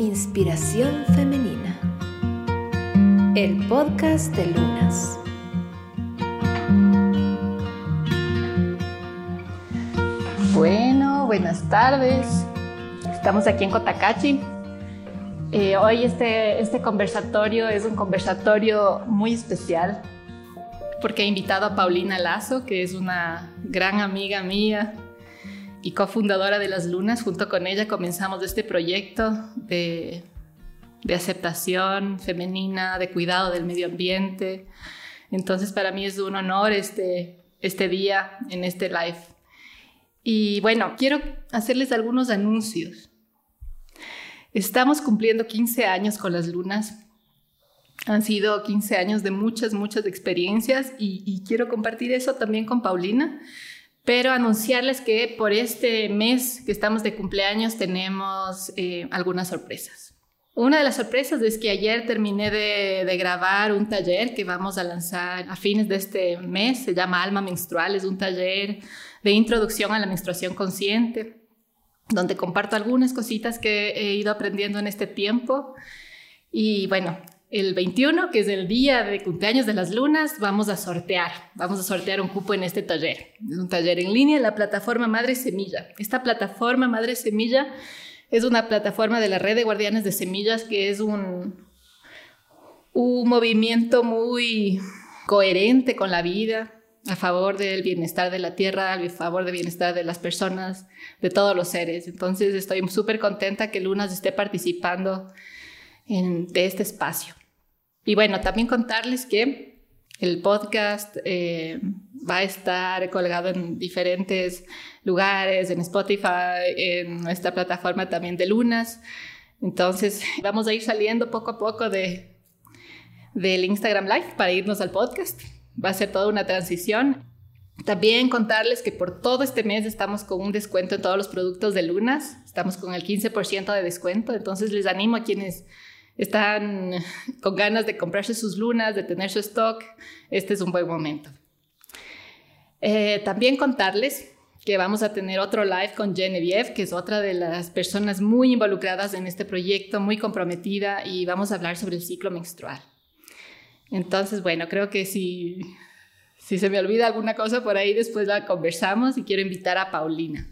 Inspiración Femenina. El podcast de Lunas. Bueno, buenas tardes. Estamos aquí en Cotacachi. Eh, hoy este, este conversatorio es un conversatorio muy especial porque he invitado a Paulina Lazo, que es una gran amiga mía y cofundadora de Las Lunas. Junto con ella comenzamos este proyecto de, aceptación femenina, de cuidado del medio ambiente. Entonces para mí es un honor este, este día en este live. Y bueno, quiero hacerles algunos anuncios. Estamos cumpliendo 15 años con las lunas. Han sido 15 años de muchas, muchas experiencias y, quiero compartir eso también con Paulina, pero anunciarles que por este mes que estamos de cumpleaños tenemos eh, algunas sorpresas. Una de las sorpresas es que ayer terminé de, de, grabar un taller que vamos a lanzar a fines de este mes, se llama Alma Menstrual, es un taller de introducción a la menstruación consciente donde comparto algunas cositas que he ido aprendiendo en este tiempo. Y bueno, el 21, que es el día de cumpleaños de las lunas, vamos a sortear, vamos a sortear un cupo en este taller. Es un taller en línea en la plataforma Madre Semilla. Esta plataforma Madre Semilla es una plataforma de la red de guardianes de semillas que es un, un movimiento muy coherente con la vida, a favor del bienestar de la tierra, a favor del bienestar de las personas, de todos los seres. Entonces estoy súper contenta que Lunas esté participando en, de este espacio. Y bueno, también contarles que el podcast eh, va a estar colgado en diferentes lugares, en Spotify, en nuestra plataforma también de Lunas. Entonces vamos a ir saliendo poco a poco de, del Instagram Live para irnos al podcast va a ser toda una transición. También contarles que por todo este mes estamos con un descuento en todos los productos de Lunas, estamos con el 15% de descuento, entonces les animo a quienes están con ganas de comprarse sus lunas, de tener su stock, este es un buen momento. Eh, también contarles que vamos a tener otro live con Genevieve, que es otra de las personas muy involucradas en este proyecto, muy comprometida, y vamos a hablar sobre el ciclo menstrual. Entonces, bueno, creo que si, si se me olvida alguna cosa por ahí, después la conversamos y quiero invitar a Paulina.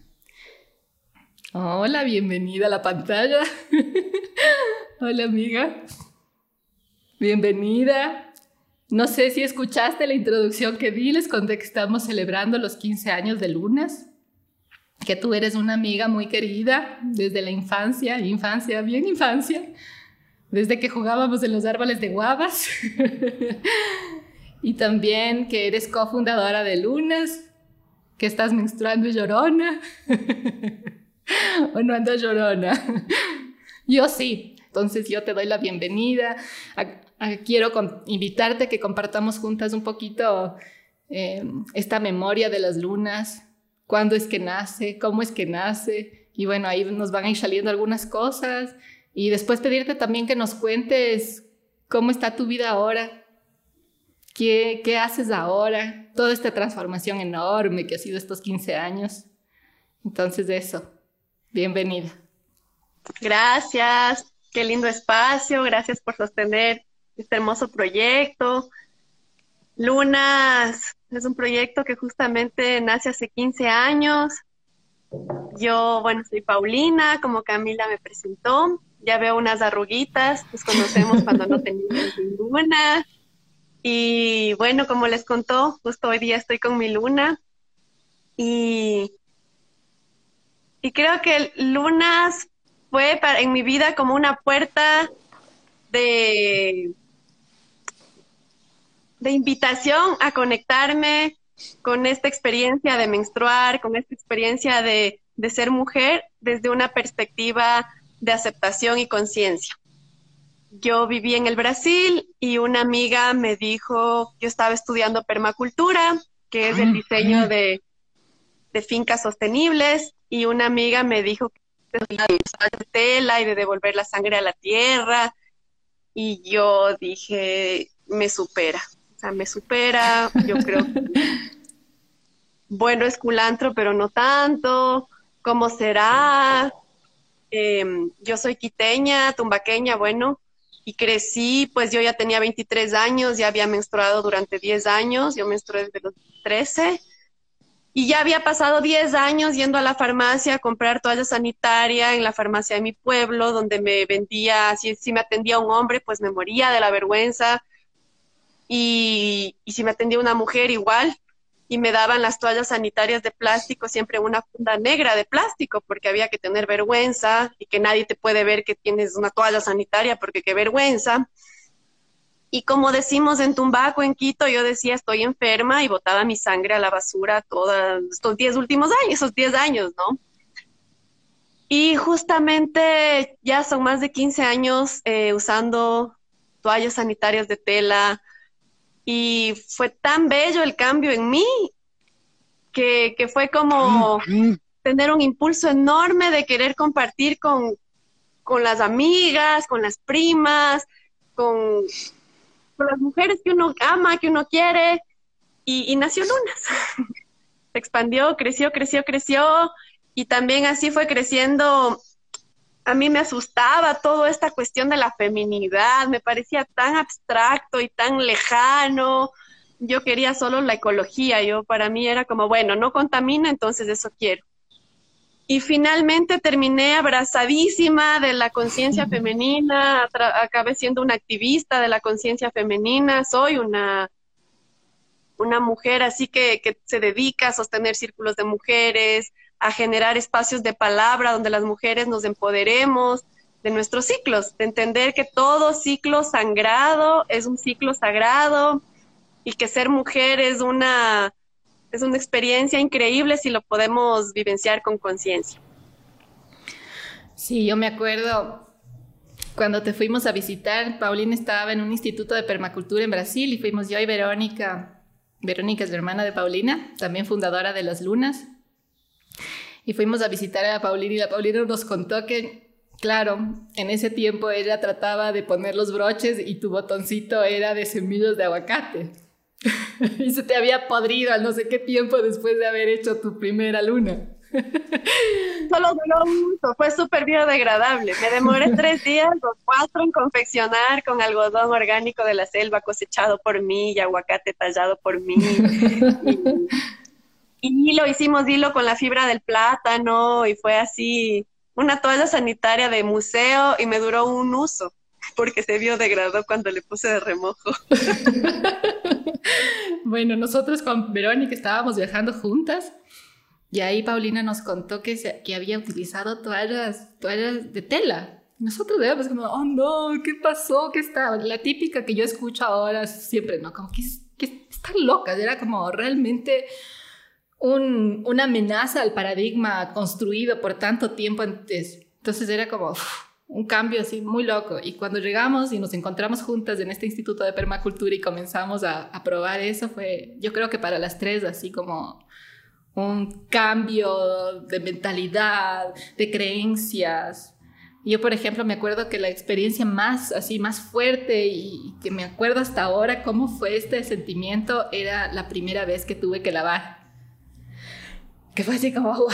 Hola, bienvenida a la pantalla. Hola, amiga. Bienvenida. No sé si escuchaste la introducción que di, les conté que estamos celebrando los 15 años de Lunas, que tú eres una amiga muy querida desde la infancia, infancia, bien infancia, desde que jugábamos en los árboles de guavas. y también que eres cofundadora de Lunas, que estás menstruando y llorona. o no andas llorona. yo sí, entonces yo te doy la bienvenida. quiero invitarte a que compartamos juntas un poquito eh, esta memoria de las lunas, cuándo es que nace, cómo es que nace. Y bueno, ahí nos van a ir saliendo algunas cosas y después pedirte también que nos cuentes cómo está tu vida ahora, qué, qué haces ahora, toda esta transformación enorme que ha sido estos 15 años. Entonces, eso, bienvenida. Gracias, qué lindo espacio, gracias por sostener este hermoso proyecto. Lunas es un proyecto que justamente nace hace 15 años. Yo, bueno, soy Paulina, como Camila me presentó ya veo unas arruguitas, nos conocemos cuando no teníamos ninguna. Y bueno, como les contó, justo hoy día estoy con mi luna. Y, y creo que lunas fue para, en mi vida como una puerta de, de invitación a conectarme con esta experiencia de menstruar, con esta experiencia de, de ser mujer desde una perspectiva de aceptación y conciencia. Yo viví en el Brasil y una amiga me dijo, yo estaba estudiando permacultura, que es el ah, diseño de, fincas sostenibles, y una amiga me dijo que de tela y de devolver la sangre a la tierra, y yo dije, me supera, o sea, me supera, yo creo que, bueno, es culantro, pero no tanto, ¿cómo será? Em, yo soy quiteña, tumbaqueña, bueno, y crecí, pues yo ya tenía 23 años, ya había menstruado durante 10 años, yo menstrué desde los 13 y ya había pasado 10 años yendo a la farmacia a comprar toalla sanitaria en la farmacia de mi pueblo, donde me vendía, si, si me atendía un hombre, pues me moría de la vergüenza. Y, y si me atendía una mujer, igual. Y me daban las toallas sanitarias de plástico, siempre una funda negra de plástico, porque había que tener vergüenza y que nadie te puede ver que tienes una toalla sanitaria, porque qué vergüenza. Y como decimos en Tumbaco, en Quito, yo decía estoy enferma y botaba mi sangre a la basura todos estos 10 últimos años, esos 10 años, ¿no? Y justamente ya son más de 15 años eh, usando toallas sanitarias de tela y fue tan bello el cambio en mí que, que fue como tener un impulso enorme de querer compartir con, con las amigas, con las primas, con, las mujeres que uno ama, que uno quiere, y, nació Lunas. Se expandió, creció, creció, creció, y también así fue creciendo. A mí me asustaba toda esta cuestión de la feminidad, me parecía tan abstracto y tan lejano. Yo quería solo la ecología, yo para mí era como, bueno, no contamina, entonces eso quiero. Y finalmente terminé abrazadísima de la conciencia femenina, acabé siendo una activista de la conciencia femenina, soy una, una mujer así que, que se dedica a sostener círculos de mujeres, a generar espacios de palabra donde las mujeres nos empoderemos de nuestros ciclos, de entender que todo ciclo sangrado es un ciclo sagrado y que ser mujer es una es una experiencia increíble si lo podemos vivenciar con conciencia. Sí, yo me acuerdo cuando te fuimos a visitar, Paulina estaba en un instituto de permacultura en Brasil y fuimos yo y Verónica. Verónica es la hermana de Paulina, también fundadora de Las Lunas. Y fuimos a visitar a Paulina y la Paulina nos contó que, claro, en ese tiempo ella trataba de poner los broches y tu botoncito era de semillas de aguacate. y se te había podrido al no sé qué tiempo después de haber hecho tu primera luna. Solo duró mucho, fue súper biodegradable. Me demoré tres días o cuatro en confeccionar con algodón orgánico de la selva cosechado por mí y aguacate tallado por mí. y, lo hicimos hilo con la fibra del plátano y fue así una toalla sanitaria de museo y me duró un uso porque se biodegradó cuando le puse de remojo. Bueno, nosotros con Verónica estábamos viajando juntas y ahí Paulina nos contó que, que había utilizado toallas, toallas de tela. Nosotros veíamos como, oh no, ¿qué pasó? ¿Qué está? La típica que yo escucho ahora siempre, ¿no? Como que, que están locas. Era como realmente un, una amenaza al paradigma construido por tanto tiempo antes. Entonces era como, un cambio así muy loco. Y cuando llegamos y nos encontramos juntas en este instituto de permacultura y comenzamos a, probar eso, fue yo creo que para las tres así como un cambio de mentalidad, de creencias. Yo, por ejemplo, me acuerdo que la experiencia más así, más fuerte y que me acuerdo hasta ahora cómo fue este sentimiento era la primera vez que tuve que lavar. Que fue así como, wow,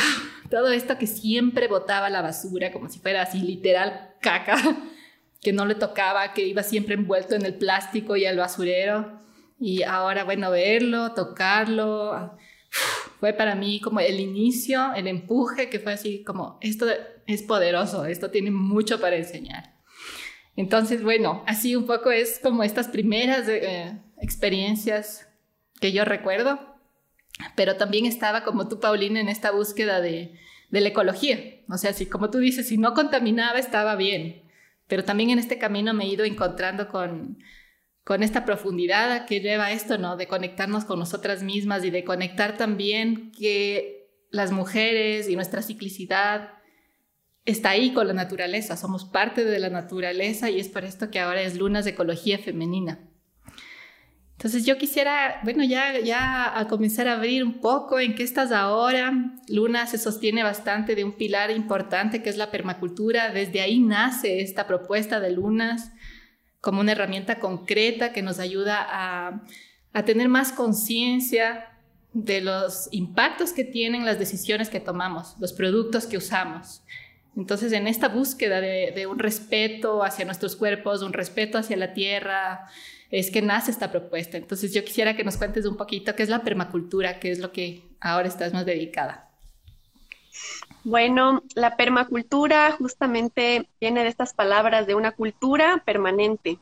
todo esto que siempre botaba la basura, como si fuera así literal caca, que no le tocaba, que iba siempre envuelto en el plástico y el basurero. Y ahora, bueno, verlo, tocarlo, fue para mí como el inicio, el empuje, que fue así como, esto es poderoso, esto tiene mucho para enseñar. Entonces, bueno, así un poco es como estas primeras eh, experiencias que yo recuerdo, pero también estaba como tú, Paulina, en esta búsqueda de, la ecología. O sea, si como tú dices, si no contaminaba estaba bien, pero también en este camino me he ido encontrando con, con esta profundidad que lleva esto, ¿no? De conectarnos con nosotras mismas y de conectar también que las mujeres y nuestra ciclicidad está ahí con la naturaleza, somos parte de la naturaleza y es por esto que ahora es Lunas de Ecología Femenina. Entonces yo quisiera, bueno, ya, ya a comenzar a abrir un poco en qué estás ahora. Luna se sostiene bastante de un pilar importante que es la permacultura. Desde ahí nace esta propuesta de Lunas como una herramienta concreta que nos ayuda a, a tener más conciencia de los impactos que tienen las decisiones que tomamos, los productos que usamos. Entonces, en esta búsqueda de, un respeto hacia nuestros cuerpos, un respeto hacia la tierra, es que nace esta propuesta. Entonces, yo quisiera que nos cuentes un poquito qué es la permacultura, qué es lo que ahora estás más dedicada. Bueno, la permacultura justamente viene de estas palabras de una cultura permanente.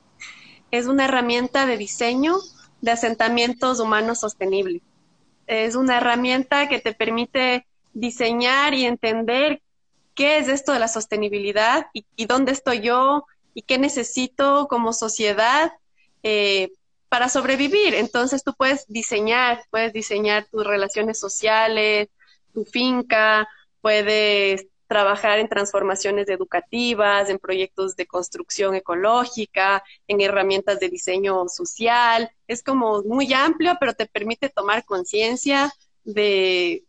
Es una herramienta de diseño de asentamientos humanos sostenibles. Es una herramienta que te permite diseñar y entender qué es esto de la sostenibilidad y, dónde estoy yo y qué necesito como sociedad eh, para sobrevivir. Entonces tú puedes diseñar, puedes diseñar tus relaciones sociales, tu finca, puedes trabajar en transformaciones educativas, en proyectos de construcción ecológica, en herramientas de diseño social. Es como muy amplio, pero te permite tomar conciencia de,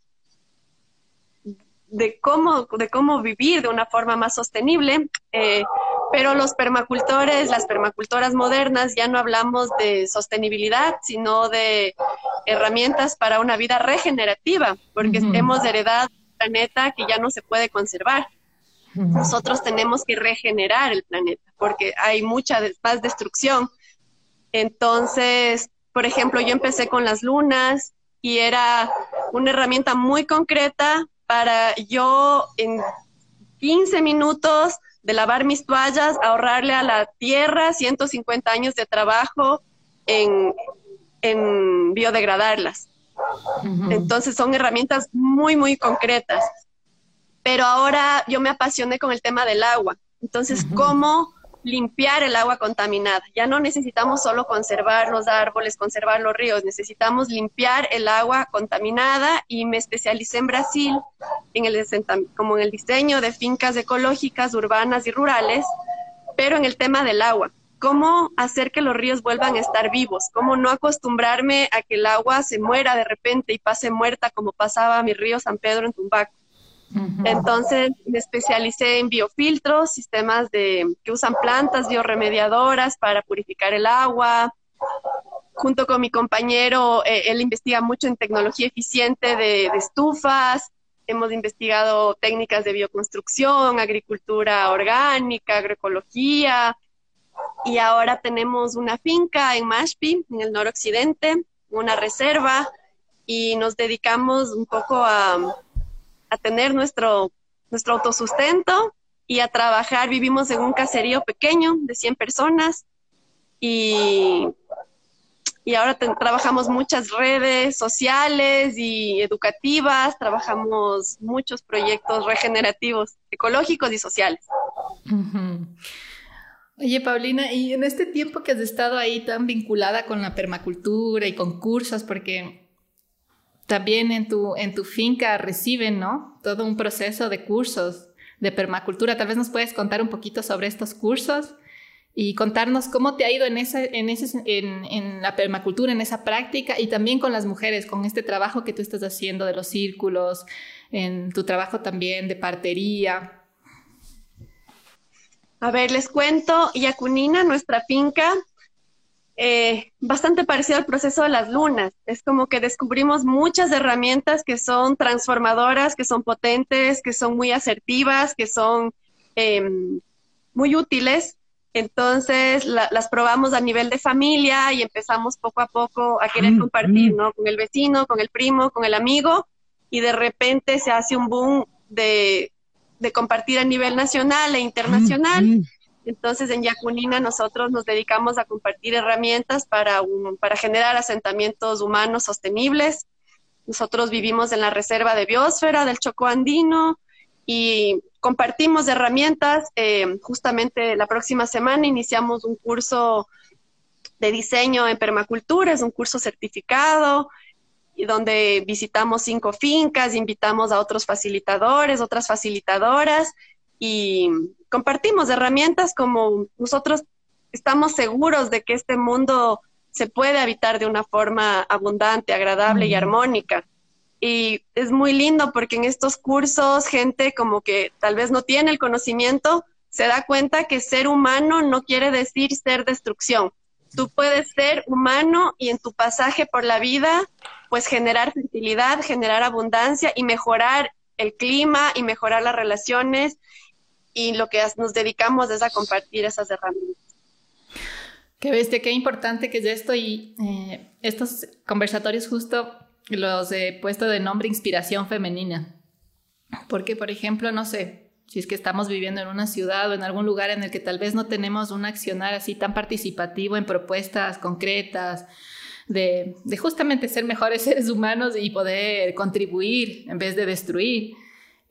cómo, de cómo vivir de una forma más sostenible. Eh, pero los permacultores, las permacultoras modernas, ya no hablamos de sostenibilidad, sino de herramientas para una vida regenerativa, porque hemos heredado planeta que ya no se puede conservar. Nosotros tenemos que regenerar el planeta porque hay mucha más destrucción. Entonces, por ejemplo, yo empecé con las lunas y era una herramienta muy concreta para yo en 15 minutos de lavar mis toallas, ahorrarle a la tierra 150 años de trabajo en, en biodegradarlas. Entonces son herramientas muy, muy concretas. Pero ahora yo me apasioné con el tema del agua. Entonces, ¿cómo limpiar el agua contaminada? Ya no necesitamos solo conservar los árboles, conservar los ríos, necesitamos limpiar el agua contaminada y me especialicé en Brasil en el, como en el diseño de fincas ecológicas, urbanas y rurales, pero en el tema del agua cómo hacer que los ríos vuelvan a estar vivos, cómo no acostumbrarme a que el agua se muera de repente y pase muerta como pasaba mi río San Pedro en Tumbaco. Entonces me especialicé en biofiltros, sistemas de, que usan plantas bioremediadoras para purificar el agua. Junto con mi compañero, eh, él investiga mucho en tecnología eficiente de, de estufas. Hemos investigado técnicas de bioconstrucción, agricultura orgánica, agroecología, y ahora tenemos una finca en Mashpi, en el noroccidente, una reserva y nos dedicamos un poco a, tener nuestro, nuestro autosustento y a trabajar. Vivimos en un caserío pequeño de 100 personas y, y ahora trabajamos muchas redes sociales y educativas, trabajamos muchos proyectos regenerativos, ecológicos y sociales. Oye, Paulina, y en este tiempo que has estado ahí tan vinculada con la permacultura y con cursos, porque también en tu, en tu finca reciben, ¿no? Todo un proceso de cursos de permacultura. Tal vez nos puedes contar un poquito sobre estos cursos y contarnos cómo te ha ido en, ese, en, ese, en, en, la permacultura, en esa práctica y también con las mujeres, con este trabajo que tú estás haciendo de los círculos, en tu trabajo también de partería. A ver, les cuento, Yacunina, nuestra finca, eh, bastante parecido al proceso de las lunas. Es como que descubrimos muchas herramientas que son transformadoras, que son potentes, que son muy asertivas, que son em, muy útiles. Entonces las probamos a nivel de familia y empezamos poco a poco a querer compartir, ¿no? Con el vecino, con el primo, con el amigo y de repente se hace un boom de de compartir a nivel nacional e internacional. Entonces, en Yacunina nosotros nos dedicamos a compartir herramientas para, para generar asentamientos humanos sostenibles. Nosotros vivimos en la reserva de biosfera del Chocó Andino y compartimos herramientas. Eh, justamente la próxima semana iniciamos un curso de diseño en permacultura, es un curso certificado y donde visitamos cinco fincas, invitamos a otros facilitadores, otras facilitadoras y compartimos herramientas como nosotros estamos seguros de que este mundo se puede habitar de una forma abundante, agradable y armónica. Y es muy lindo porque en estos cursos gente como que tal vez no tiene el conocimiento, se da cuenta que ser humano no quiere decir ser destrucción. Tú puedes ser humano y en tu pasaje por la vida pues generar fertilidad, generar abundancia y mejorar el clima y mejorar las relaciones y lo que nos dedicamos es a compartir esas herramientas. Qué bestia, qué importante que es esto eh, estos conversatorios justo los he puesto de nombre inspiración femenina. Porque, por ejemplo, no sé, si es que estamos viviendo en una ciudad o en algún lugar en el que tal vez no tenemos un accionar así tan participativo en propuestas concretas, de, justamente ser mejores seres humanos y poder contribuir en vez de destruir.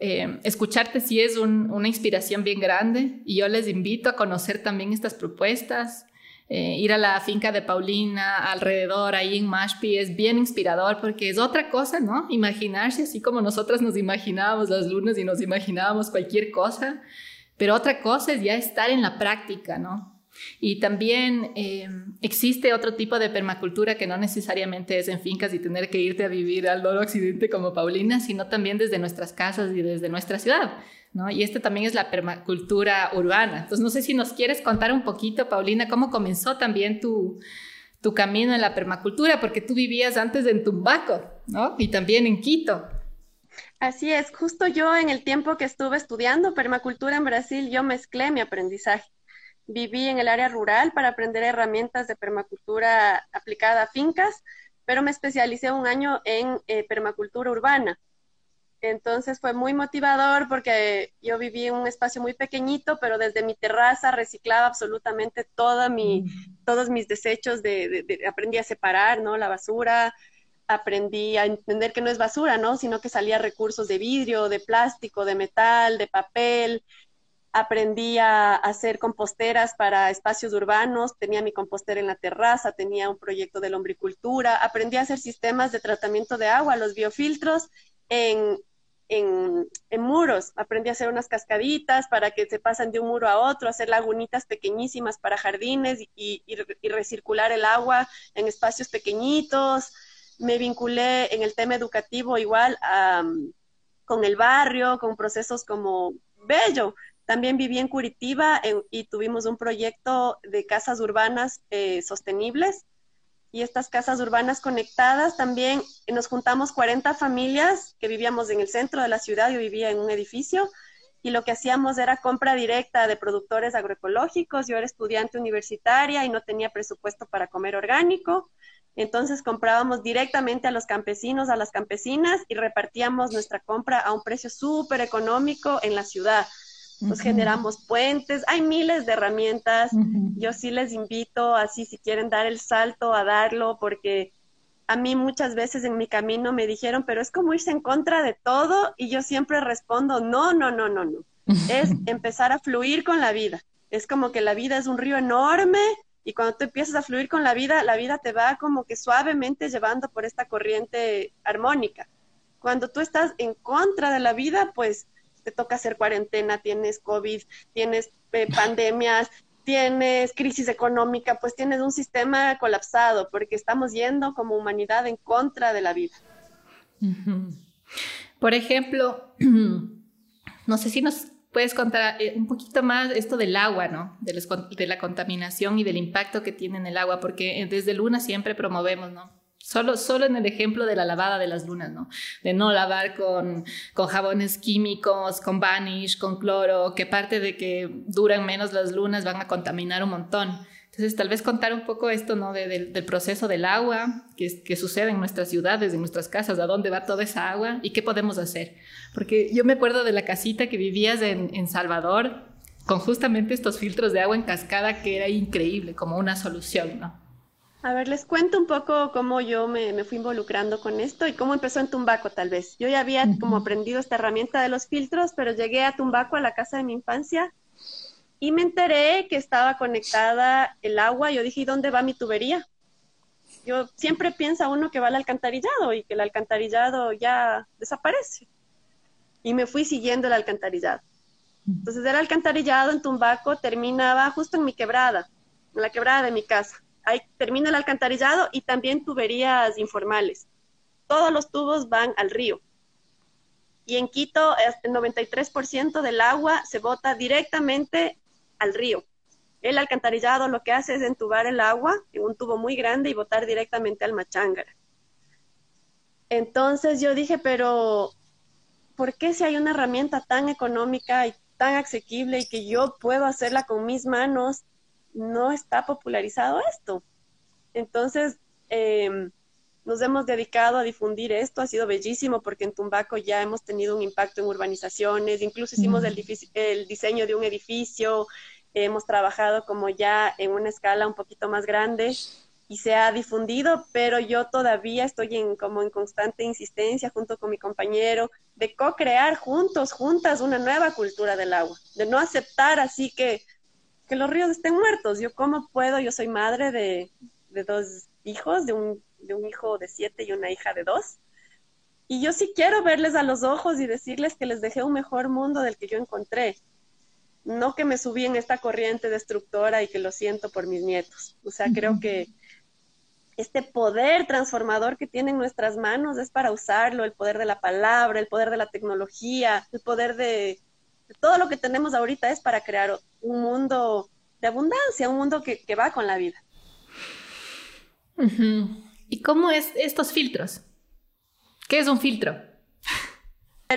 Eh, escucharte sí es una inspiración bien grande y yo les invito a conocer también estas propuestas. Eh, ir a la finca de Paulina alrededor ahí en Mashpi es bien inspirador porque es otra cosa, ¿no? Imaginarse así como nosotras nos imaginábamos las lunas y nos imaginábamos cualquier cosa, pero otra cosa es ya estar en la práctica, ¿no? Y también eh, existe otro tipo de permacultura que no necesariamente es en fincas y tener que irte a vivir al occidente como Paulina, sino también desde nuestras casas y desde nuestra ciudad. ¿no? Y esta también es la permacultura urbana. Entonces, no sé si nos quieres contar un poquito, Paulina, cómo comenzó también tu, tu camino en la permacultura, porque tú vivías antes en Tumbaco, ¿no? Y también en Quito. Así es, justo yo en el tiempo que estuve estudiando permacultura en Brasil, yo mezclé mi aprendizaje. Viví en el área rural para aprender herramientas de permacultura aplicada a fincas, pero me especialicé un año en eh, permacultura urbana. Entonces fue muy motivador porque yo viví en un espacio muy pequeñito, pero desde mi terraza reciclaba absolutamente toda mi, todos mis desechos, de, aprendí a separar ¿no? la basura, aprendí a entender que no es basura, ¿no? sino que salía recursos de vidrio, de plástico, de metal, de papel, aprendí a hacer composteras para espacios urbanos, tenía mi compostera en la terraza, tenía un proyecto de lombricultura, aprendí a hacer sistemas de tratamiento de agua, los biofiltros en, en, muros, aprendí a hacer unas cascaditas para que se pasen de un muro a otro, hacer lagunitas pequeñísimas para jardines y, y recircular el agua en espacios pequeñitos. Me vinculé en el tema educativo igual con el barrio, con procesos como Bello, también viví en Curitiba y tuvimos un proyecto de casas urbanas eh, sostenibles. Y estas casas urbanas conectadas también nos juntamos 40 familias que vivíamos en el centro de la ciudad. Yo vivía en un edificio y lo que hacíamos era compra directa de productores agroecológicos. Yo era estudiante universitaria y no tenía presupuesto para comer orgánico. Entonces comprábamos directamente a los campesinos, a las campesinas y repartíamos nuestra compra a un precio súper económico en la ciudad nos generamos puentes, hay miles de herramientas. Yo sí les invito, así si quieren dar el salto, a darlo, porque a mí muchas veces en mi camino me dijeron, pero es como irse en contra de todo y yo siempre respondo, no, no, no, no, no. Es empezar a fluir con la vida. Es como que la vida es un río enorme y cuando tú empiezas a fluir con la vida, la vida te va como que suavemente llevando por esta corriente armónica. Cuando tú estás en contra de la vida, pues te toca hacer cuarentena, tienes COVID, tienes eh, pandemias, tienes crisis económica, pues tienes un sistema colapsado porque estamos yendo como humanidad en contra de la vida. Por ejemplo, no sé si nos puedes contar eh, un poquito más esto del agua, ¿no? De, de la contaminación y del impacto que tiene en el agua, porque desde Luna siempre promovemos, ¿no? Solo, solo en el ejemplo de la lavada de las lunas, ¿no? De no lavar con, con jabones químicos, con vanish, con cloro, que parte de que duran menos las lunas van a contaminar un montón. Entonces, tal vez contar un poco esto, ¿no? del proceso del agua, que, sucede en nuestras ciudades, en nuestras casas, a dónde va toda esa agua y qué podemos hacer. Porque yo me acuerdo de la casita que vivías en, en Salvador, con justamente estos filtros de agua en cascada, que era increíble, como una solución, ¿no? A ver, les cuento un poco cómo yo me, fui involucrando con esto y cómo empezó en Tumbaco tal vez. Yo ya había como aprendido esta herramienta de los filtros, pero llegué a Tumbaco, a la casa de mi infancia, y me enteré que estaba conectada el agua. Yo dije, ¿y dónde va mi tubería? Yo siempre piensa uno que va al alcantarillado y que el alcantarillado ya desaparece. Y me fui siguiendo el alcantarillado. Entonces el alcantarillado en Tumbaco terminaba justo en mi quebrada, en la quebrada de mi casa ahí termina el alcantarillado y también tuberías informales. Todos los tubos van al río. Y en Quito el 93% del agua se bota directamente al río. El alcantarillado lo que hace es entubar el agua en un tubo muy grande y botar directamente al Machángara. Entonces yo dije, pero ¿por qué si hay una herramienta tan económica y tan asequible y que yo puedo hacerla con mis manos, no está popularizado esto. Entonces, em, nos hemos dedicado a difundir esto, ha sido bellísimo porque en Tumbaco ya hemos tenido un impacto en urbanizaciones, incluso hicimos el, el, diseño de un edificio, hemos trabajado como ya en una escala un poquito más grande y se ha difundido, pero yo todavía estoy en como en constante insistencia junto con mi compañero de co-crear juntos, juntas una nueva cultura del agua, de no aceptar así que, que los ríos estén muertos. Yo cómo puedo, yo soy madre de, de dos hijos, de un, de un hijo de siete y una hija de dos. Y yo sí quiero verles a los ojos y decirles que les dejé un mejor mundo del que yo encontré. No que me subí en esta corriente destructora y que lo siento por mis nietos. O sea, creo que este poder transformador que tienen nuestras manos es para usarlo, el poder de la palabra, el poder de la tecnología, el poder de, todo lo que tenemos ahorita es para crear un mundo de abundancia, un mundo que, va con la vida. ¿Y cómo es estos filtros? ¿Qué es un filtro?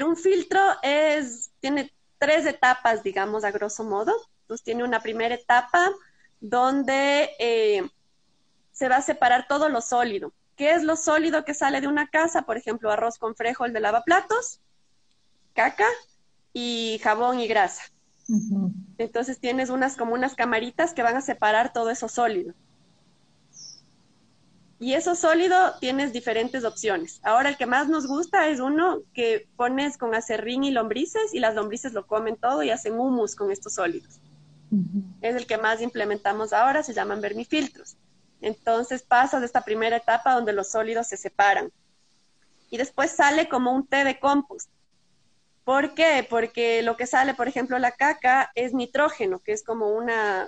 un filtro es, tiene tres etapas, digamos, a grosso modo. Entonces tiene una primera etapa donde eh, se va a separar todo lo sólido. ¿Qué es lo sólido que sale de una casa? Por ejemplo, arroz con frijol de lavaplatos, caca y jabón y grasa. Entonces tienes unas como unas camaritas que van a separar todo eso sólido. Y eso sólido tienes diferentes opciones. Ahora el que más nos gusta es uno que pones con acerrín y lombrices y las lombrices lo comen todo y hacen humus con estos sólidos. Es el que más implementamos ahora, se llaman vermifiltros. Entonces pasa de esta primera etapa donde los sólidos se separan. Y después sale como un té de compost. ¿Por qué? Porque lo que sale, por ejemplo, la caca es nitrógeno, que es como una...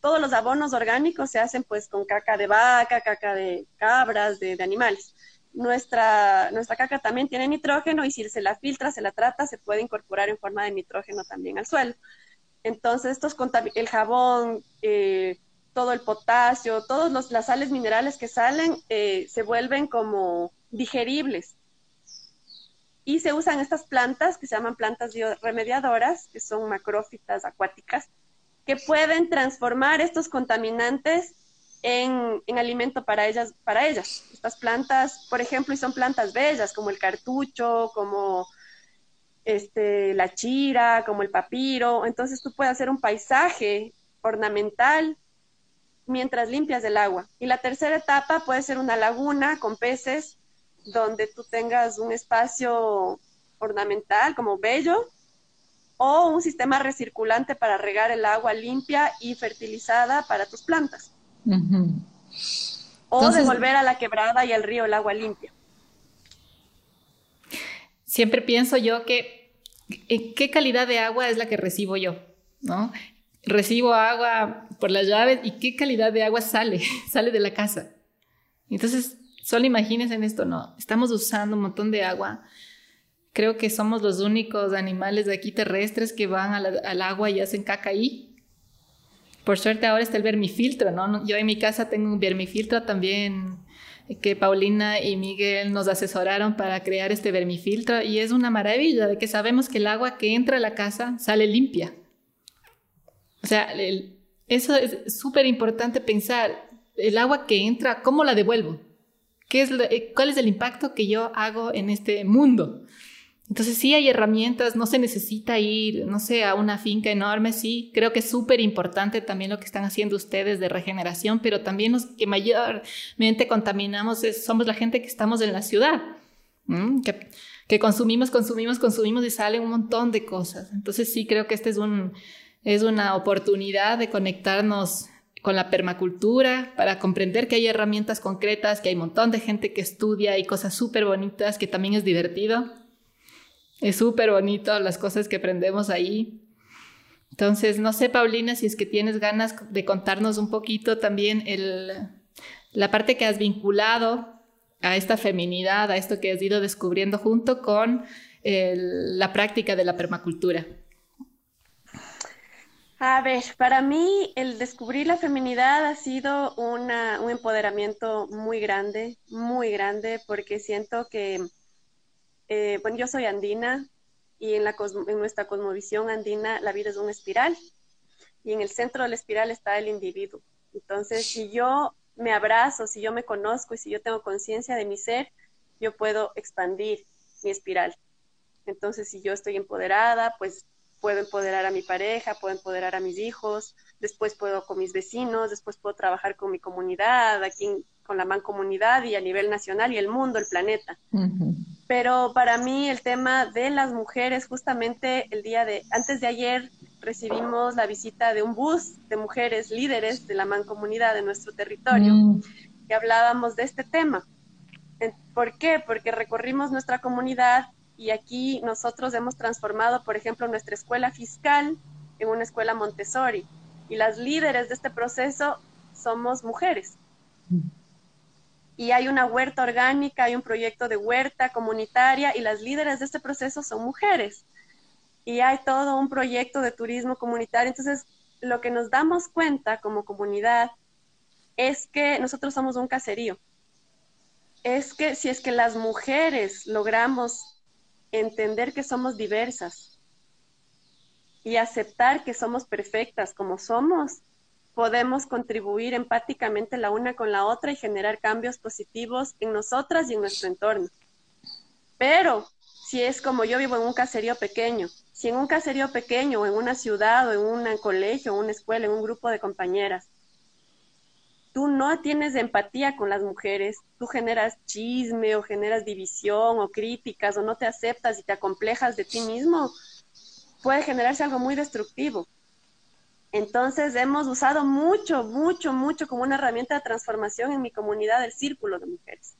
Todos los abonos orgánicos se hacen pues con caca de vaca, caca de cabras, de, animales. Nuestra, nuestra caca también tiene nitrógeno y si se la filtra, se la trata, se puede incorporar en forma de nitrógeno también al suelo. Entonces, estos el jabón, eh, todo el potasio, todas las sales minerales que salen eh, se vuelven como digeribles. Y se usan estas plantas que se llaman plantas bioremediadoras, que son macrófitas acuáticas, que pueden transformar estos contaminantes en, alimento para ellas, para ellas. Estas plantas, por ejemplo, y son plantas bellas, como el cartucho, como este, la chira, como el papiro. Entonces tú puedes hacer un paisaje ornamental mientras limpias el agua. Y la tercera etapa puede ser una laguna con peces donde tú tengas un espacio ornamental como bello o un sistema recirculante para regar el agua limpia y fertilizada para tus plantas. O devolver a la quebrada y al río el agua limpia. Siempre pienso yo que eh, qué calidad de agua es la que recibo yo, ¿no? recibo agua por las llaves y qué calidad de agua sale, sale de la casa. Entonces, solo imagínense en esto, ¿no? Estamos usando un montón de agua. Creo que somos los únicos animales de aquí terrestres que van al agua y hacen caca ahí. Por suerte ahora está el vermifiltro, ¿no? Yo en mi casa tengo un vermifiltro también que Paulina y Miguel nos asesoraron para crear este vermifiltro y es una maravilla de que sabemos que el agua que entra a la casa sale limpia. O sea, eso es súper importante pensar, el agua que entra, ¿cómo la devuelvo? ¿Qué es eh, ¿Cuál es el impacto que yo hago en este mundo? Entonces sí hay herramientas, no se necesita ir, no sé, a una finca enorme, sí, creo que es súper importante también lo que están haciendo ustedes de regeneración, pero también los que mayormente contaminamos somos la gente que estamos en la ciudad, que, que consumimos, consumimos, consumimos y salen un montón de cosas. Entonces sí creo que este es un, es una oportunidad de conectarnos con la permacultura para comprender que hay herramientas concretas, que hay un montón de gente que estudia y cosas súper bonitas, que también es divertido. Es súper bonito las cosas que aprendemos ahí. Entonces, no sé, Paulina, si es que tienes ganas de contarnos un poquito también la parte que has vinculado a esta feminidad, a esto que has ido descubriendo junto con la práctica de la permacultura. A ver, para mí el descubrir la feminidad ha sido un empoderamiento muy grande, muy grande, porque siento que, eh, bueno, yo soy andina y en nuestra cosmovisión andina la vida es una espiral y en el centro de la espiral está el individuo. Entonces, si yo me abrazo, si yo me conozco y si yo tengo conciencia de mi ser, yo puedo expandir mi espiral. Entonces, si yo estoy empoderada, pues puedo empoderar a mi pareja, puedo empoderar a mis hijos, después puedo con mis vecinos, después puedo trabajar con mi comunidad, aquí con la mancomunidad y a nivel nacional y el mundo, el planeta. Pero para mí el tema de las mujeres, justamente el día de, antes de ayer recibimos la visita de un bus de mujeres líderes de la mancomunidad de nuestro territorio mm. y hablábamos de este tema. ¿Por qué? Porque recorrimos nuestra comunidad y aquí nosotros hemos transformado, por ejemplo, nuestra escuela fiscal en una escuela Montessori y las líderes de este proceso somos mujeres. Y hay una huerta orgánica, hay un proyecto de huerta comunitaria y las líderes de este proceso son mujeres y hay todo un proyecto de turismo comunitario. Entonces, lo que nos damos cuenta como comunidad es que nosotros somos un caserío. Es que si es que las mujeres logramos entender que somos diversas y aceptar que somos perfectas como somos, podemos contribuir empáticamente la una con la otra y generar cambios positivos en nosotras y en nuestro entorno. Pero si es como yo vivo en un caserío pequeño, si en un caserío pequeño o en una ciudad o en un colegio, una escuela, en un grupo de compañeras, tú no tienes empatía con las mujeres, tú generas chisme o generas división o críticas o no te aceptas y te acomplejas de ti mismo, puede generarse algo muy destructivo. Entonces hemos usado mucho, mucho, mucho como una herramienta de transformación en mi comunidad el círculo de mujeres.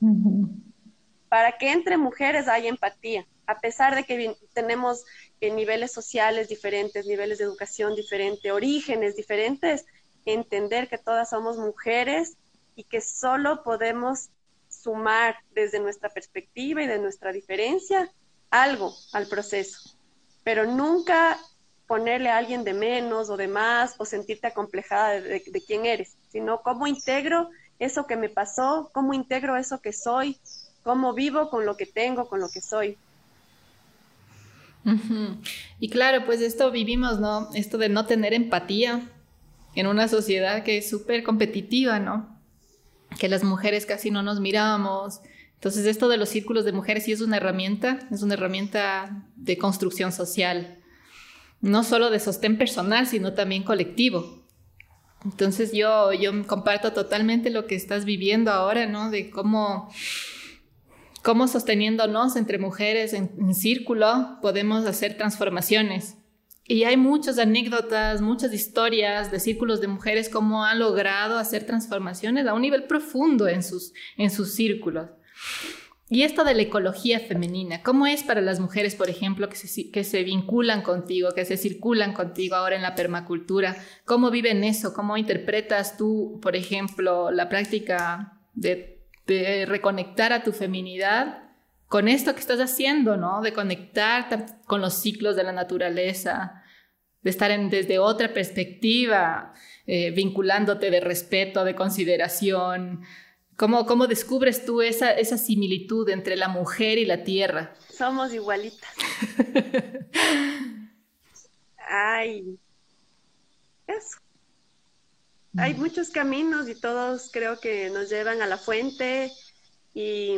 Para que entre mujeres haya empatía, a pesar de que tenemos en niveles sociales diferentes, niveles de educación diferentes, orígenes diferentes, entender que todas somos mujeres y que solo podemos sumar desde nuestra perspectiva y de nuestra diferencia algo al proceso, pero nunca ponerle a alguien de menos o de más o sentirte acomplejada de, quién eres, sino cómo integro eso que me pasó, cómo integro eso que soy, cómo vivo con lo que tengo, con lo que soy. Y claro, pues esto vivimos, ¿no? Esto de no tener empatía en una sociedad que es súper competitiva, ¿no? Que las mujeres casi no nos miramos. Entonces esto de los círculos de mujeres sí es una herramienta, es una herramienta de construcción social, no solo de sostén personal, sino también colectivo. Entonces yo, yo comparto totalmente lo que estás viviendo ahora, ¿no? De cómo cómo sosteniéndonos entre mujeres en, círculo podemos hacer transformaciones. Y hay muchas anécdotas, muchas historias de círculos de mujeres cómo han logrado hacer transformaciones a un nivel profundo en sus, en sus círculos. Y esto de la ecología femenina, ¿cómo es para las mujeres, por ejemplo, que se, que se vinculan contigo, que se circulan contigo ahora en la permacultura? ¿Cómo viven eso? ¿Cómo interpretas tú, por ejemplo, la práctica de de reconectar a tu feminidad con esto que estás haciendo, ¿no? De conectar con los ciclos de la naturaleza, de estar en, desde otra perspectiva, eh, vinculándote de respeto, de consideración. ¿Cómo, cómo descubres tú esa, esa similitud entre la mujer y la tierra? Somos igualitas. Ay, eso hay muchos caminos y todos creo que nos llevan a la fuente y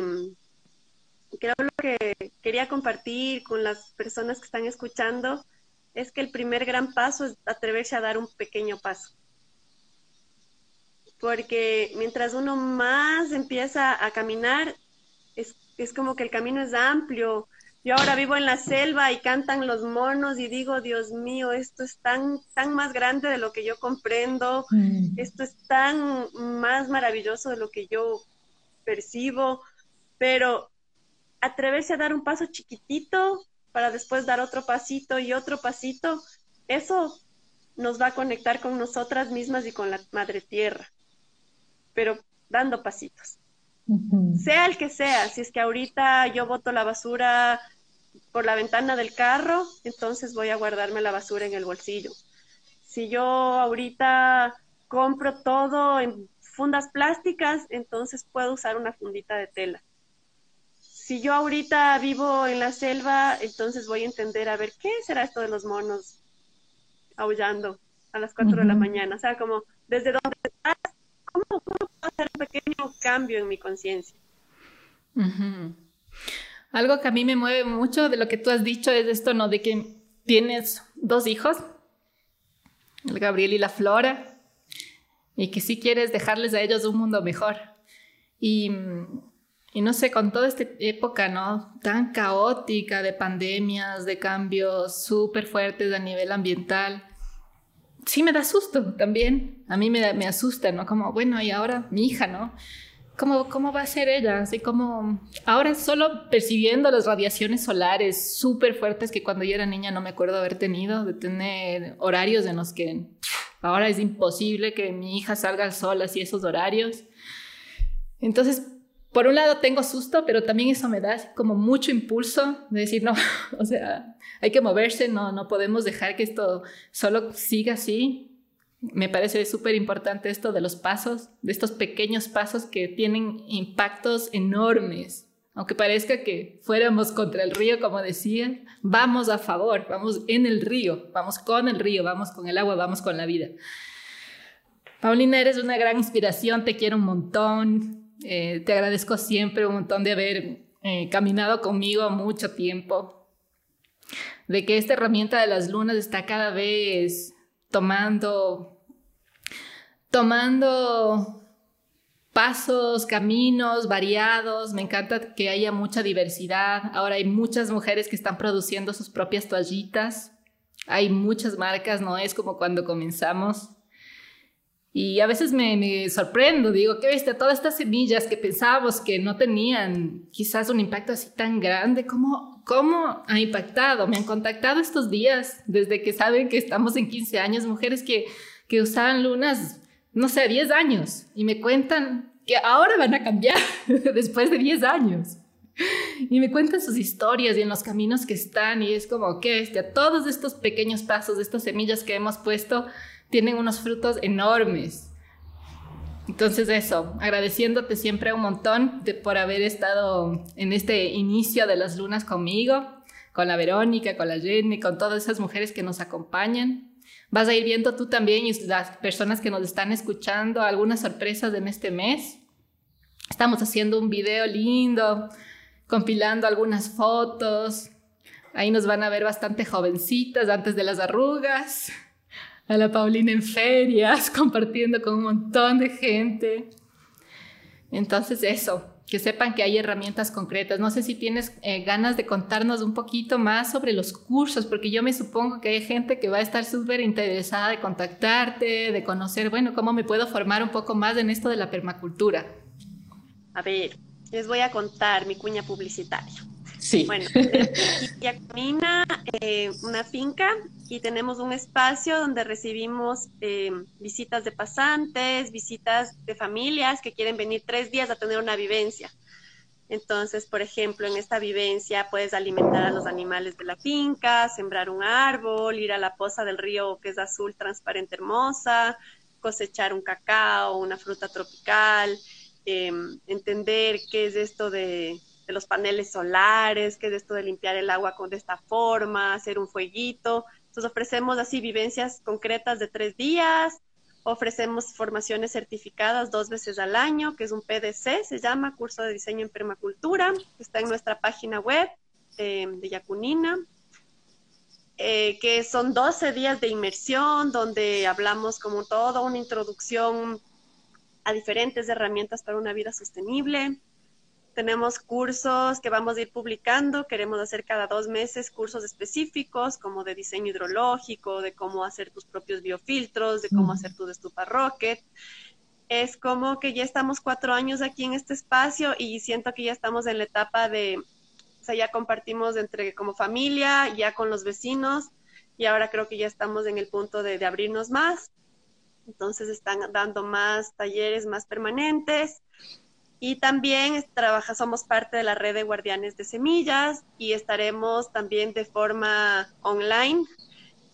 creo lo que quería compartir con las personas que están escuchando es que el primer gran paso es atreverse a dar un pequeño paso. Porque mientras uno más empieza a caminar, es, es como que el camino es amplio, yo ahora vivo en la selva y cantan los monos y digo, Dios mío, esto es tan, tan más grande de lo que yo comprendo, mm. esto es tan más maravilloso de lo que yo percibo, pero atreverse a dar un paso chiquitito para después dar otro pasito y otro pasito, eso nos va a conectar con nosotras mismas y con la madre tierra, pero dando pasitos. Sea el que sea, si es que ahorita yo boto la basura por la ventana del carro, entonces voy a guardarme la basura en el bolsillo. Si yo ahorita compro todo en fundas plásticas, entonces puedo usar una fundita de tela. Si yo ahorita vivo en la selva, entonces voy a entender a ver qué será esto de los monos aullando a las 4 de la mañana. O sea, como desde dónde estás, ¿cómo, puedo hacer un pequeño cambio en mi conciencia? Algo que a mí me mueve mucho de lo que tú has dicho es esto, ¿no? De que tienes dos hijos, el Gabriel y la Flora, y que sí quieres dejarles a ellos un mundo mejor. Y, y no sé, con toda esta época, ¿no? Tan caótica de pandemias, de cambios súper fuertes a nivel ambiental, sí me da susto también. A mí me, me asusta, ¿no? Como, bueno, y ahora mi hija, ¿no? ¿Cómo, ¿Cómo va a ser ella? Así como ahora solo percibiendo las radiaciones solares súper fuertes que cuando yo era niña no me acuerdo haber tenido, de tener horarios en los que ahora es imposible que mi hija salga al sol así esos horarios. Entonces, por un lado tengo susto, pero también eso me da como mucho impulso de decir, no, o sea, hay que moverse, no, no podemos dejar que esto solo siga así. Me parece súper importante esto de los pasos, de estos pequeños pasos que tienen impactos enormes. Aunque parezca que fuéramos contra el río, como decían, vamos a favor, vamos en el río, vamos con el río, vamos con el agua, vamos con la vida. Paulina, eres una gran inspiración, te quiero un montón, eh, te agradezco siempre un montón de haber eh, caminado conmigo mucho tiempo, de que esta herramienta de las lunas está cada vez tomando, tomando pasos, caminos variados. Me encanta que haya mucha diversidad. Ahora hay muchas mujeres que están produciendo sus propias toallitas. Hay muchas marcas, no es como cuando comenzamos. Y a veces me, sorprendo, digo, ¿qué viste? Todas estas semillas que pensábamos que no tenían quizás un impacto así tan grande, ¿cómo, ¿Cómo ha impactado? Me han contactado estos días, desde que saben que estamos en 15 años, mujeres que, que usaban lunas, no sé, 10 años, y me cuentan que ahora van a cambiar después de 10 años. Y me cuentan sus historias y en los caminos que están, y es como que este, todos estos pequeños pasos, estas semillas que hemos puesto, tienen unos frutos enormes. Entonces eso, agradeciéndote siempre un montón de, por haber estado en este inicio de las lunas conmigo, con la Verónica, con la Jenny, con todas esas mujeres que nos acompañan. Vas a ir viendo tú también y las personas que nos están escuchando algunas sorpresas en este mes. Estamos haciendo un video lindo, compilando algunas fotos. Ahí nos van a ver bastante jovencitas antes de las arrugas a la Paulina en ferias, compartiendo con un montón de gente. Entonces eso, que sepan que hay herramientas concretas. No sé si tienes eh, ganas de contarnos un poquito más sobre los cursos, porque yo me supongo que hay gente que va a estar súper interesada de contactarte, de conocer, bueno, cómo me puedo formar un poco más en esto de la permacultura. A ver, les voy a contar mi cuña publicitaria. Sí. Bueno, Yacamina, eh, una finca, y tenemos un espacio donde recibimos eh, visitas de pasantes, visitas de familias que quieren venir tres días a tener una vivencia. Entonces, por ejemplo, en esta vivencia puedes alimentar a los animales de la finca, sembrar un árbol, ir a la poza del río que es azul, transparente, hermosa, cosechar un cacao, una fruta tropical, em, entender qué es esto de de los paneles solares, que es esto de limpiar el agua con de esta forma, hacer un fueguito. Entonces ofrecemos así vivencias concretas de tres días, ofrecemos formaciones certificadas dos veces al año, que es un PDC, se llama Curso de Diseño en Permacultura, que está en nuestra página web eh, de Yacunina, eh, que son 12 días de inmersión, donde hablamos como toda una introducción a diferentes herramientas para una vida sostenible. Tenemos cursos que vamos a ir publicando. Queremos hacer cada dos meses cursos específicos, como de diseño hidrológico, de cómo hacer tus propios biofiltros, de cómo hacer tu estufa rocket. Es como que ya estamos cuatro años aquí en este espacio y siento que ya estamos en la etapa de, o sea, ya compartimos entre como familia, ya con los vecinos y ahora creo que ya estamos en el punto de, de abrirnos más. Entonces están dando más talleres más permanentes y también trabaja, somos parte de la red de guardianes de semillas y estaremos también de forma online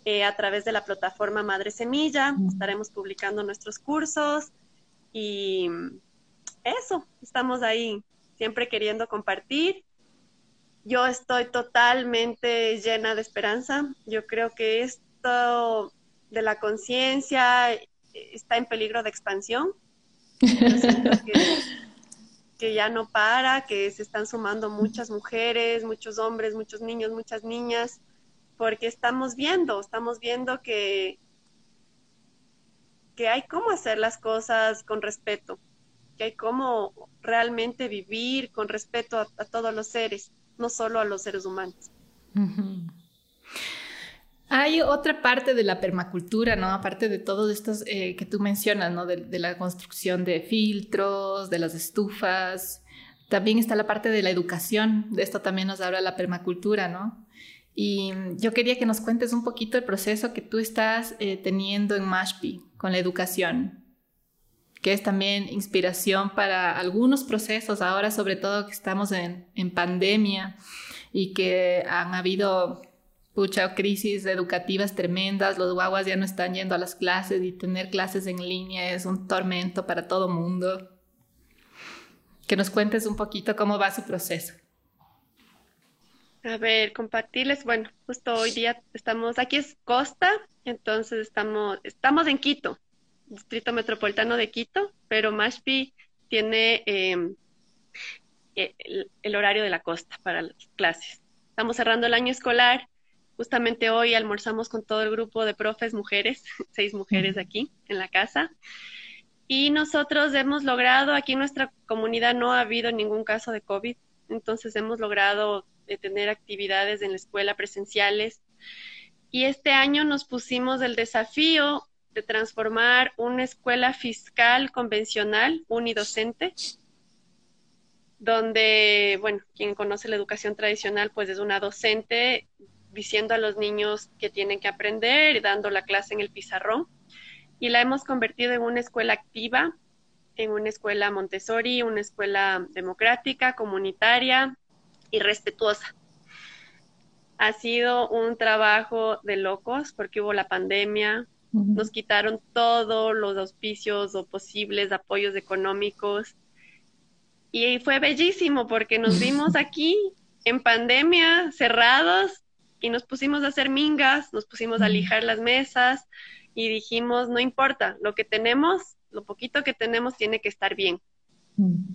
eh, a través de la plataforma Madre Semilla. Estaremos publicando nuestros cursos y eso, estamos ahí siempre queriendo compartir yo estoy totalmente llena de esperanza. Yo creo que esto de la conciencia está en peligro de expansión. que ya no para, que se están sumando muchas mujeres, muchos hombres, muchos niños, muchas niñas, porque estamos viendo, estamos viendo que, que hay cómo hacer las cosas con respeto, que hay cómo realmente vivir con respeto a, todos los seres, no solo a los seres humanos. Hay otra parte de la permacultura, ¿no? Aparte de todos estos eh, que tú mencionas, ¿no? De, la construcción de filtros, de las estufas. También está la parte de la educación. De esto también nos habla la permacultura, ¿no? Y yo quería que nos cuentes un poquito el proceso que tú estás eh, teniendo en Mashpi con la educación, que es también inspiración para algunos procesos, ahora sobre todo que estamos en, en pandemia y que han habido pucha, crisis educativas tremendas, los guaguas ya no están yendo a las clases y tener clases en línea es un tormento para todo mundo. Que nos cuentes un poquito cómo va su proceso. A ver, compartirles, bueno, justo hoy día estamos, aquí es Costa, entonces estamos, estamos en Quito, Distrito Metropolitano de Quito, pero Mashpi tiene em, e, el horario de la costa para las clases. Estamos cerrando el año escolar Justamente hoy almorzamos con todo el grupo de profes mujeres, seis mujeres aquí en la casa. Y nosotros hemos logrado, aquí en nuestra comunidad no ha habido ningún caso de COVID, entonces hemos logrado eh, tener actividades en la escuela presenciales. Y este año nos pusimos el desafío de transformar una escuela fiscal convencional unidocente, donde, bueno, quien conoce la educación tradicional, pues es una docente diciendo a los niños que tienen que aprender y dando la clase en el pizarrón. Y la hemos convertido en una escuela activa, en una escuela Montessori, una escuela democrática, comunitaria y respetuosa. Ha sido un trabajo de locos porque hubo la pandemia, nos quitaron todos los auspicios o posibles apoyos económicos. Y fue bellísimo porque nos vimos aquí en pandemia, cerrados, y nos pusimos a hacer mingas, nos pusimos a lijar las mesas y dijimos, no importa, lo que tenemos, lo poquito que tenemos tiene que estar bien.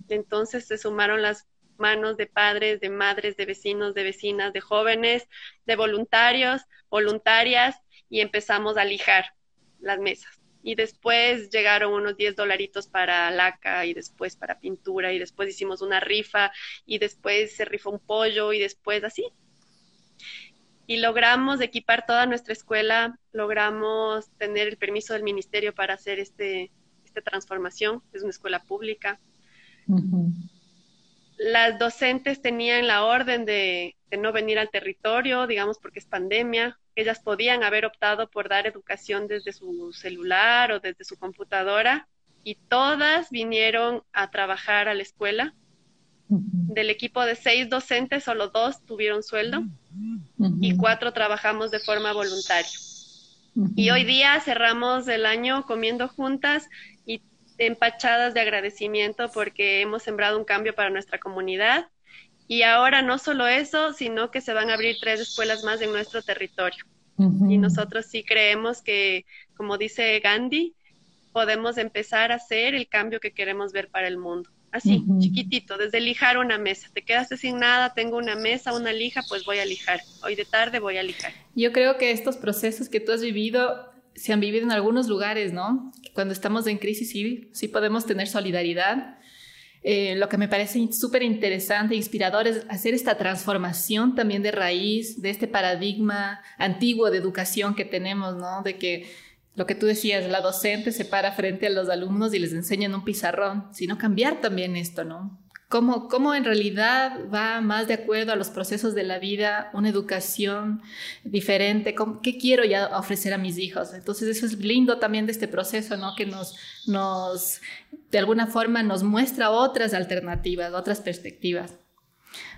Entonces se sumaron las manos de padres, de madres, de vecinos, de vecinas, de jóvenes, de voluntarios, voluntarias y empezamos a lijar las mesas. Y después llegaron unos 10 dolaritos para laca y después para pintura y después hicimos una rifa y después se rifó un pollo y después así y logramos equipar toda nuestra escuela, logramos tener el permiso del ministerio para hacer este, esta transformación, es una escuela pública. Las docentes tenían la orden de, de, no venir al territorio, digamos porque es pandemia. Ellas podían haber optado por dar educación desde su celular o desde su computadora y todas vinieron a trabajar a la escuela del equipo de seis docentes, solo dos tuvieron sueldo y cuatro trabajamos de forma voluntaria. Y hoy día cerramos el año comiendo juntas y empachadas de agradecimiento porque hemos sembrado un cambio para nuestra comunidad. Y ahora no solo eso, sino que se van a abrir tres escuelas más en nuestro territorio. Y nosotros sí creemos que, como dice Gandhi, podemos empezar a hacer el cambio que queremos ver para el mundo así, chiquitito, desde lijar una mesa. Te quedaste sin nada, tengo una mesa, una lija, pues voy a lijar. Hoy de tarde voy a lijar. Yo creo que estos procesos que tú has vivido se han vivido en algunos lugares, ¿no? Cuando estamos en crisis sí, sí podemos tener solidaridad. Eh, lo que me parece súper interesante e inspirador es hacer esta transformación también de raíz de este paradigma antiguo de educación que tenemos, ¿no? De que lo que tú decías, la docente se para frente a los alumnos y les enseña en un pizarrón, sino cambiar también esto, ¿no? ¿Cómo, ¿Cómo, en realidad va más de acuerdo a los procesos de la vida, una educación diferente? ¿Qué quiero ya ofrecer a mis hijos? Entonces eso es lindo también de este proceso, ¿no? Que nos, nos, de alguna forma nos muestra otras alternativas, otras perspectivas.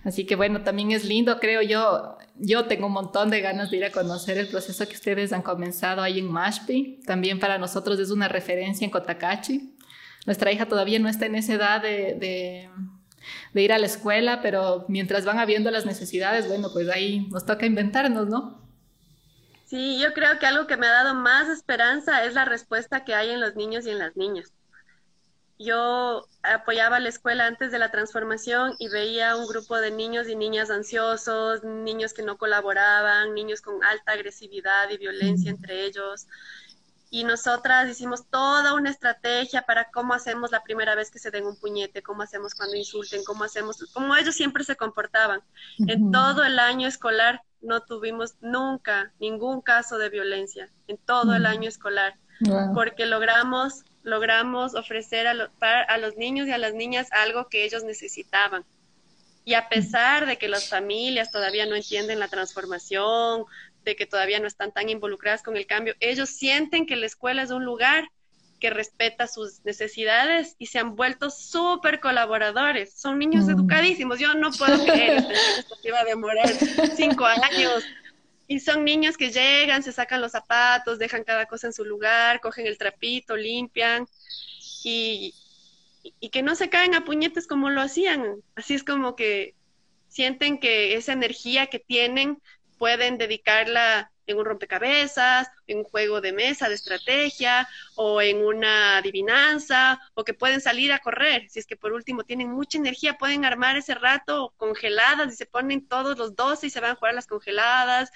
Así que bueno, también es lindo, creo yo. Yo tengo un montón de ganas de ir a conocer el proceso que ustedes han comenzado ahí en Mashpi. También para nosotros es una referencia en Cotacachi. Nuestra hija todavía no está en esa edad de, de ir a la escuela, pero mientras van habiendo las necesidades, bueno, pues ahí nos toca inventarnos, ¿no? Sí, yo creo que algo que me ha dado más esperanza es la respuesta que hay en los niños y en las niñas. Yo apoyaba la escuela antes de la transformación y veía un grupo de niños y niñas ansiosos, niños que no colaboraban, niños con alta agresividad y violencia entre ellos. Y nosotras hicimos toda una estrategia para cómo hacemos la primera vez que se den un puñete, cómo hacemos cuando insulten, cómo hacemos, como ellos siempre se comportaban. En todo el año escolar no tuvimos nunca ningún caso de violencia, en todo el año escolar, porque logramos, logramos ofrecer a, a los niños y a las niñas algo que ellos necesitaban. Y a pesar de que las familias todavía no entienden la transformación, de que todavía no están tan involucradas con el cambio, ellos sienten que la escuela es un lugar que respeta sus necesidades y se han vuelto súper colaboradores. Son niños mm. educadísimos. Yo no puedo creer esto que iba a demorar cinco años. Y son niños que llegan, se sacan los zapatos, dejan cada cosa en su lugar, cogen el trapito, limpian y, y que no se caen a puñetes como lo hacían. Así es como que sienten que esa energía que tienen pueden dedicarla en un rompecabezas, en un juego de mesa de estrategia o en una adivinanza o que pueden salir a correr. Si es que por último tienen mucha energía, pueden armar ese rato congeladas y se ponen todos los 12 y se van a jugar las congeladas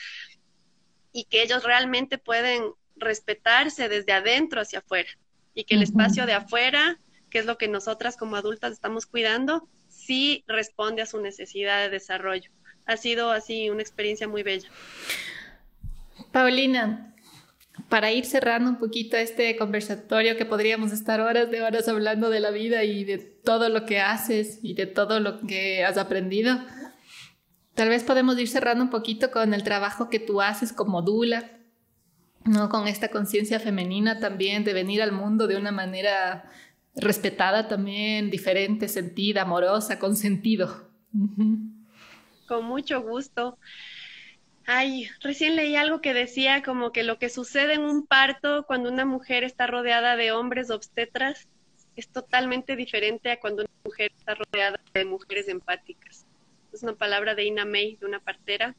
y que ellos realmente pueden respetarse desde adentro hacia afuera y que el espacio de afuera, que es lo que nosotras como adultas estamos cuidando, sí responde a su necesidad de desarrollo ha sido así una experiencia muy bella. Paulina, para ir cerrando un poquito este conversatorio que podríamos estar horas de horas hablando de la vida y de todo lo que haces y de todo lo que has aprendido, tal vez podemos ir cerrando un poquito con el trabajo que tú haces como dula, ¿no? con esta conciencia femenina también de venir al mundo de una manera respetada también, diferente, sentida, amorosa, con sentido con mucho gusto. Ay, recién leí algo que decía como que lo que sucede en un parto cuando una mujer está rodeada de hombres obstetras es totalmente diferente a cuando una mujer está rodeada de mujeres empáticas. Es una palabra de Ina May, de una partera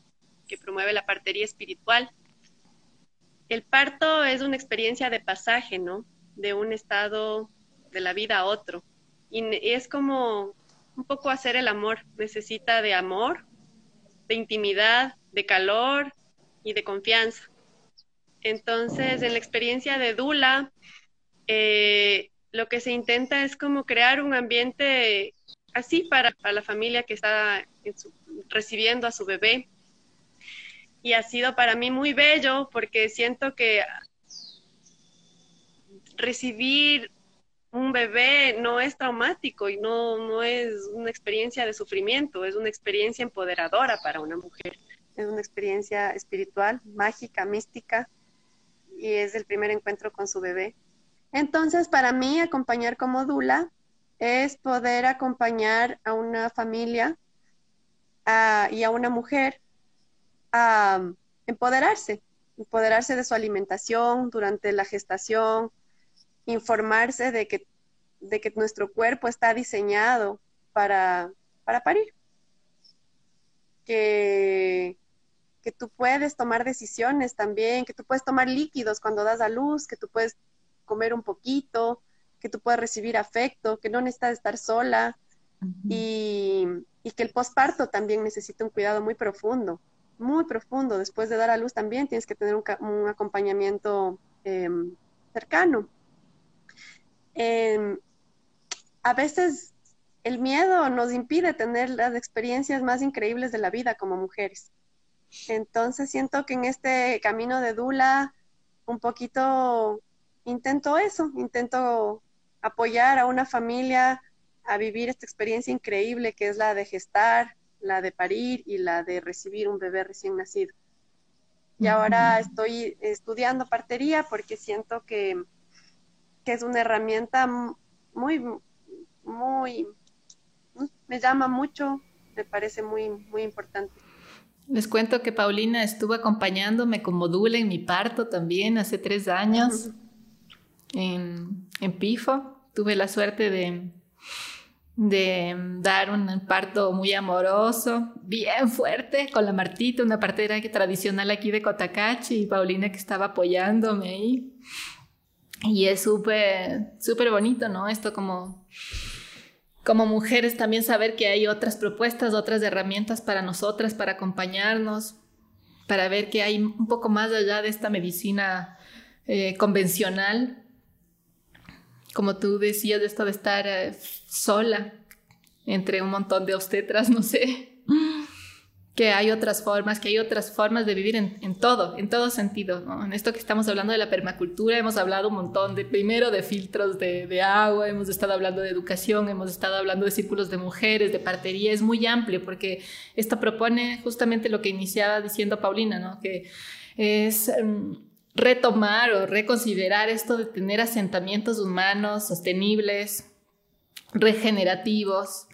que promueve la partería espiritual. El parto es una experiencia de pasaje, ¿no? De un estado de la vida a otro. Y es como un poco hacer el amor. Necesita de amor, de intimidad, de calor y de confianza. Entonces, en la experiencia de Dula, eh, lo que se intenta es como crear un ambiente así para, la familia que está recibiendo a su bebé. Y ha sido para mí muy bello porque siento que recibir un bebé no es traumático y no, no es una experiencia de sufrimiento, es una experiencia empoderadora para una mujer. Es una experiencia espiritual, mágica, mística y es el primer encuentro con su bebé. Entonces, para mí, acompañar como dula es poder acompañar a una familia y a una mujer a empoderarse, empoderarse de su alimentación durante la gestación, informarse de que, de que nuestro cuerpo está diseñado para, para parir. Que, que tú puedes tomar decisiones también, que tú puedes tomar líquidos cuando das a luz, que tú puedes comer un poquito, que tú puedes recibir afecto, que no necesitas estar sola y, y, que el posparto también necesita un cuidado muy profundo, muy profundo. Después de dar a luz también tienes que tener un, un acompañamiento em, cercano. Em, a veces el miedo nos impide tener las experiencias más increíbles de la vida como mujeres. Entonces siento que en este camino de Dula un poquito intento eso, intento apoyar a una familia a vivir esta experiencia increíble que es la de gestar, la de parir y la de recibir un bebé recién nacido. Y ahora estoy estudiando partería porque siento que que es una herramienta muy, muy, me llama mucho, me parece muy, muy importante. Les cuento que Paulina estuvo acompañándome como dula en mi parto también hace tres años en, en Pifo. Tuve la suerte de, de dar un parto muy amoroso, bien fuerte, con la Martita, una partera tradicional aquí de Cotacachi, y Paulina que estaba apoyándome ahí. Y es súper, súper bonito, ¿no? Esto como, como mujeres también saber que hay otras propuestas, otras herramientas para nosotras, para acompañarnos, para ver que hay un poco más allá de esta medicina eh, convencional. Como tú decías, de esto de estar eh, sola entre un montón de obstetras, no sé, que hay otras formas, que hay otras formas de vivir en, todo, en todo sentido. En esto que estamos hablando de la permacultura, hemos hablado un montón de, primero, de filtros de, de, agua, hemos estado hablando de educación, hemos estado hablando de círculos de mujeres, de partería, es muy amplio porque esto propone justamente lo que iniciaba diciendo Paulina, ¿no? que es... Em, retomar o reconsiderar esto de tener asentamientos humanos sostenibles, regenerativos.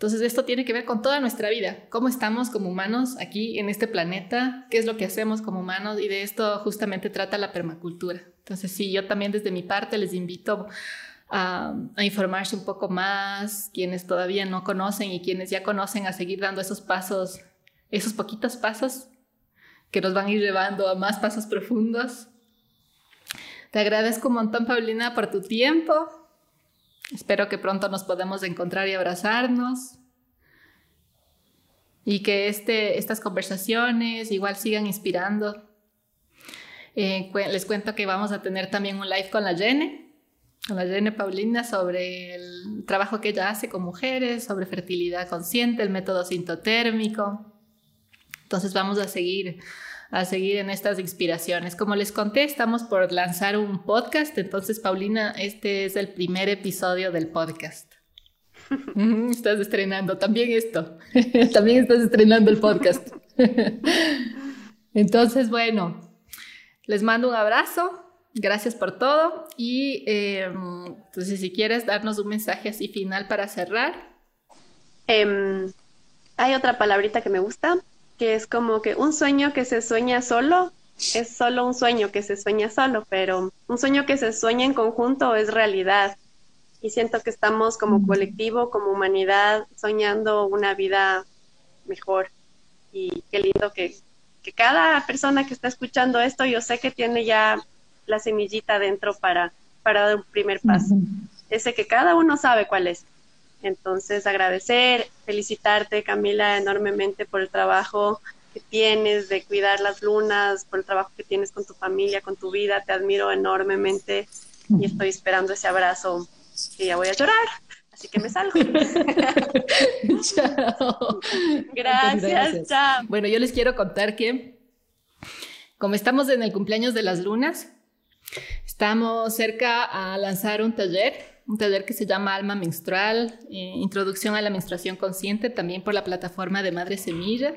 Entonces esto tiene que ver con toda nuestra vida, cómo estamos como humanos aquí en este planeta, qué es lo que hacemos como humanos y de esto justamente trata la permacultura. Entonces sí, yo también desde mi parte les invito a, informarse un poco más, quienes todavía no conocen y quienes ya conocen, a seguir dando esos pasos, esos poquitos pasos que nos van a ir llevando a más pasos profundos. Te agradezco un montón, Paulina, por tu tiempo. Espero que pronto nos podamos encontrar y abrazarnos. Y que este, estas conversaciones igual sigan inspirando. Eh, les cuento que vamos a tener también un live con la Jene, con la Jene Paulina, sobre el trabajo que ella hace con mujeres, sobre fertilidad consciente, el método sintotérmico. Entonces vamos a seguir a seguir en estas inspiraciones. Como les conté, estamos por lanzar un podcast, entonces Paulina, este es el primer episodio del podcast. estás estrenando también esto, también estás estrenando el podcast. entonces, bueno, les mando un abrazo, gracias por todo y em, entonces si quieres darnos un mensaje así final para cerrar. Em, hay otra palabrita que me gusta, que es como que un sueño que se sueña solo es solo un sueño que se sueña solo, pero un sueño que se sueña en conjunto es realidad. Y siento que estamos como colectivo, como humanidad, soñando una vida mejor. Y qué lindo que, que cada persona que está escuchando esto, yo sé que tiene ya la semillita dentro para, para dar un primer paso. Ese que cada uno sabe cuál es. Entonces, agradecer, felicitarte, Camila, enormemente por el trabajo que tienes de cuidar las lunas, por el trabajo que tienes con tu familia, con tu vida. Te admiro enormemente y estoy esperando ese abrazo que ya voy a llorar. Así que me salgo. chao. Gracias, chao. Bueno, yo les quiero contar que como estamos en el cumpleaños de las lunas, estamos cerca a lanzar un taller un taller que se llama Alma Menstrual, eh, Introducción a la Menstruación Consciente, también por la plataforma de Madre Semilla.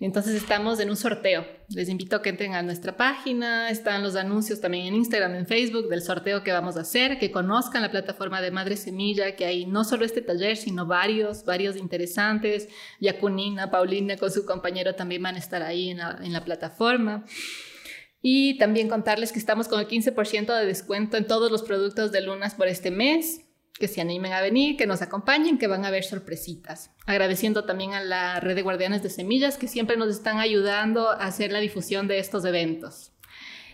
Entonces estamos en un sorteo. Les invito a que entren a nuestra página, están los anuncios también en Instagram, en Facebook del sorteo que vamos a hacer, que conozcan la plataforma de Madre Semilla, que hay no solo este taller, sino varios, varios interesantes. Yacunina, Paulina con su compañero también van a estar ahí en la, en la plataforma. Y también contarles que estamos con el 15% de descuento en todos los productos de Lunas por este mes. Que se animen a venir, que nos acompañen, que van a haber sorpresitas. Agradeciendo también a la red de guardianes de semillas que siempre nos están ayudando a hacer la difusión de estos eventos.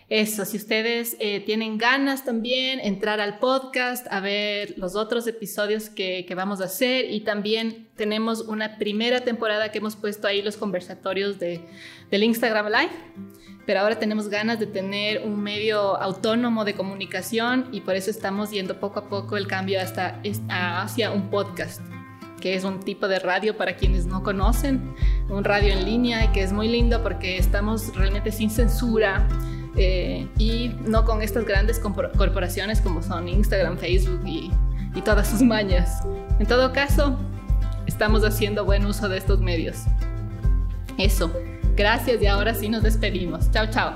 Eso, si ustedes eh, tienen ganas también, entrar al podcast, a ver los otros episodios que, que, vamos a hacer y también tenemos una primera temporada que hemos puesto ahí los conversatorios de, del Instagram Live pero ahora tenemos ganas de tener un medio autónomo de comunicación y por eso estamos yendo poco a poco el cambio hasta, hacia un podcast que es un tipo de radio para quienes no conocen, un radio en línea y que es muy lindo porque estamos realmente sin censura eh, y no con estas grandes corporaciones como son Instagram, Facebook y, y todas sus mañas. En todo caso, estamos haciendo buen uso de estos medios. Eso. Gracias y ahora sí nos despedimos. Chao, chao.